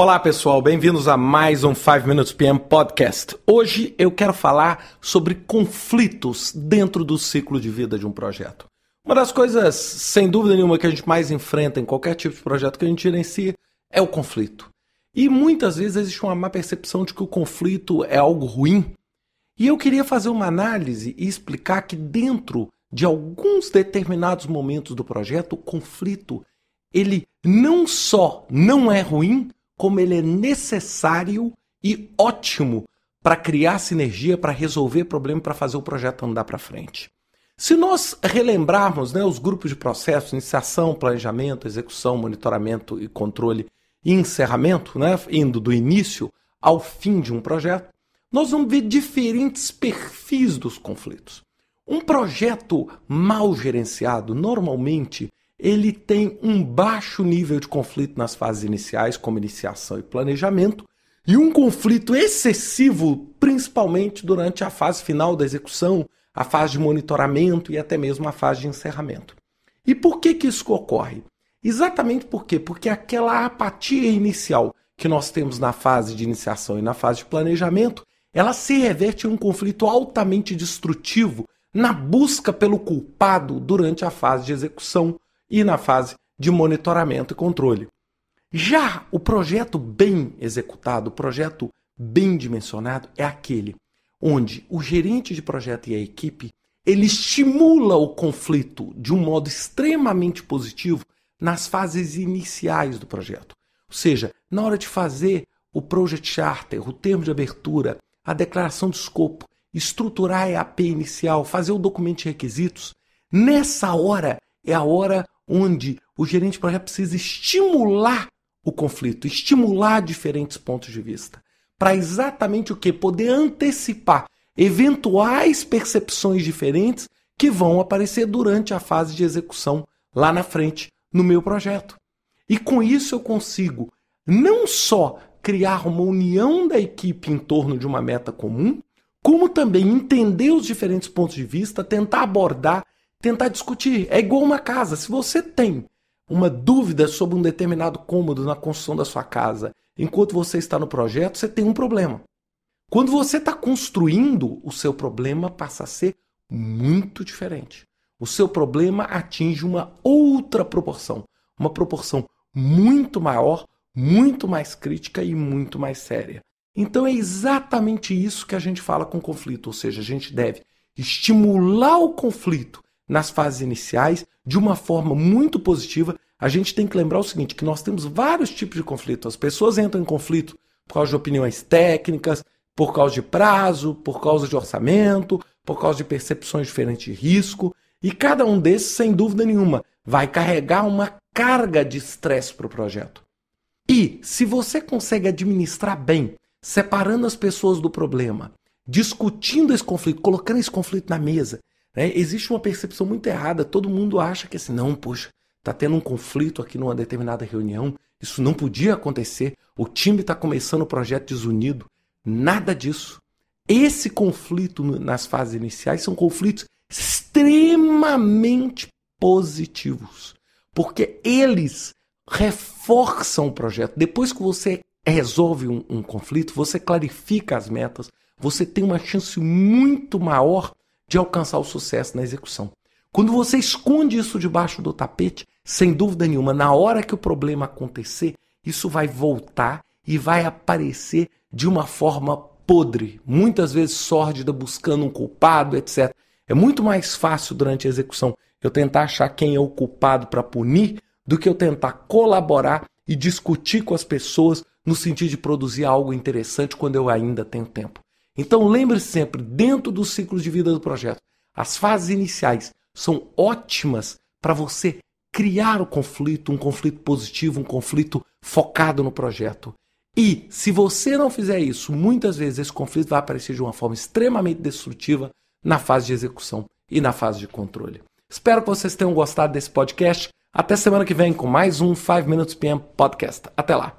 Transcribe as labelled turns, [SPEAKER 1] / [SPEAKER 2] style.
[SPEAKER 1] Olá pessoal, bem-vindos a mais um 5 Minutes PM Podcast. Hoje eu quero falar sobre conflitos dentro do ciclo de vida de um projeto. Uma das coisas, sem dúvida nenhuma, que a gente mais enfrenta em qualquer tipo de projeto que a gente gerencia é o conflito. E muitas vezes existe uma má percepção de que o conflito é algo ruim. E eu queria fazer uma análise e explicar que dentro de alguns determinados momentos do projeto, o conflito ele não só não é ruim, como ele é necessário e ótimo para criar sinergia, para resolver problema, para fazer o projeto andar para frente. Se nós relembrarmos né, os grupos de processos, iniciação, planejamento, execução, monitoramento e controle e encerramento, né, indo do início ao fim de um projeto, nós vamos ver diferentes perfis dos conflitos. Um projeto mal gerenciado, normalmente, ele tem um baixo nível de conflito nas fases iniciais, como iniciação e planejamento, e um conflito excessivo, principalmente durante a fase final da execução, a fase de monitoramento e até mesmo a fase de encerramento. E por que, que isso ocorre? Exatamente por quê? Porque aquela apatia inicial que nós temos na fase de iniciação e na fase de planejamento, ela se reverte em um conflito altamente destrutivo na busca pelo culpado durante a fase de execução, e na fase de monitoramento e controle. Já o projeto bem executado, o projeto bem dimensionado, é aquele onde o gerente de projeto e a equipe ele estimula o conflito de um modo extremamente positivo nas fases iniciais do projeto. Ou seja, na hora de fazer o project charter, o termo de abertura, a declaração de escopo, estruturar a EAP inicial, fazer o documento de requisitos, nessa hora é a hora onde o gerente de projeto precisa estimular o conflito, estimular diferentes pontos de vista, para exatamente o que? Poder antecipar eventuais percepções diferentes que vão aparecer durante a fase de execução lá na frente no meu projeto. E com isso eu consigo não só criar uma união da equipe em torno de uma meta comum, como também entender os diferentes pontos de vista, tentar abordar tentar discutir. É igual uma casa. Se você tem uma dúvida sobre um determinado cômodo na construção da sua casa, enquanto você está no projeto, você tem um problema. Quando você está construindo, o seu problema passa a ser muito diferente. O seu problema atinge uma outra proporção, uma proporção muito maior, muito mais crítica e muito mais séria. Então é exatamente isso que a gente fala com conflito, ou seja, a gente deve estimular o conflito nas fases iniciais de uma forma muito positiva. A gente tem que lembrar o seguinte, que nós temos vários tipos de conflito. As pessoas entram em conflito por causa de opiniões técnicas, por causa de prazo, por causa de orçamento, por causa de percepções diferentes de risco. E cada um desses, sem dúvida nenhuma, vai carregar uma carga de estresse para o projeto. E se você consegue administrar bem, separando as pessoas do problema, discutindo esse conflito, colocando esse conflito na mesa né? Existe uma percepção muito errada. Todo mundo acha que assim, não, poxa, está tendo um conflito aqui numa determinada reunião. Isso não podia acontecer. O time está começando o projeto desunido. Nada disso. Esse conflito nas fases iniciais são conflitos extremamente positivos, porque eles reforçam o projeto. Depois que você resolve um, um conflito, você clarifica as metas, você tem uma chance muito maior de alcançar o sucesso na execução. Quando você esconde isso debaixo do tapete, sem dúvida nenhuma, na hora que o problema acontecer, isso vai voltar e vai aparecer de uma forma podre, muitas vezes sórdida, buscando um culpado, etc. É muito mais fácil durante a execução eu tentar achar quem é o culpado para punir do que eu tentar colaborar e discutir com as pessoas no sentido de produzir algo interessante quando eu ainda tenho tempo. Então lembre-se sempre, dentro do ciclo de vida do projeto, as fases iniciais são ótimas para você criar o conflito, um conflito positivo, um conflito focado no projeto. E se você não fizer isso, muitas vezes esse conflito vai aparecer de uma forma extremamente destrutiva na fase de execução e na fase de controle. Espero que vocês tenham gostado desse podcast. Até semana que vem com mais um 5 Minutes PM Podcast. Até lá.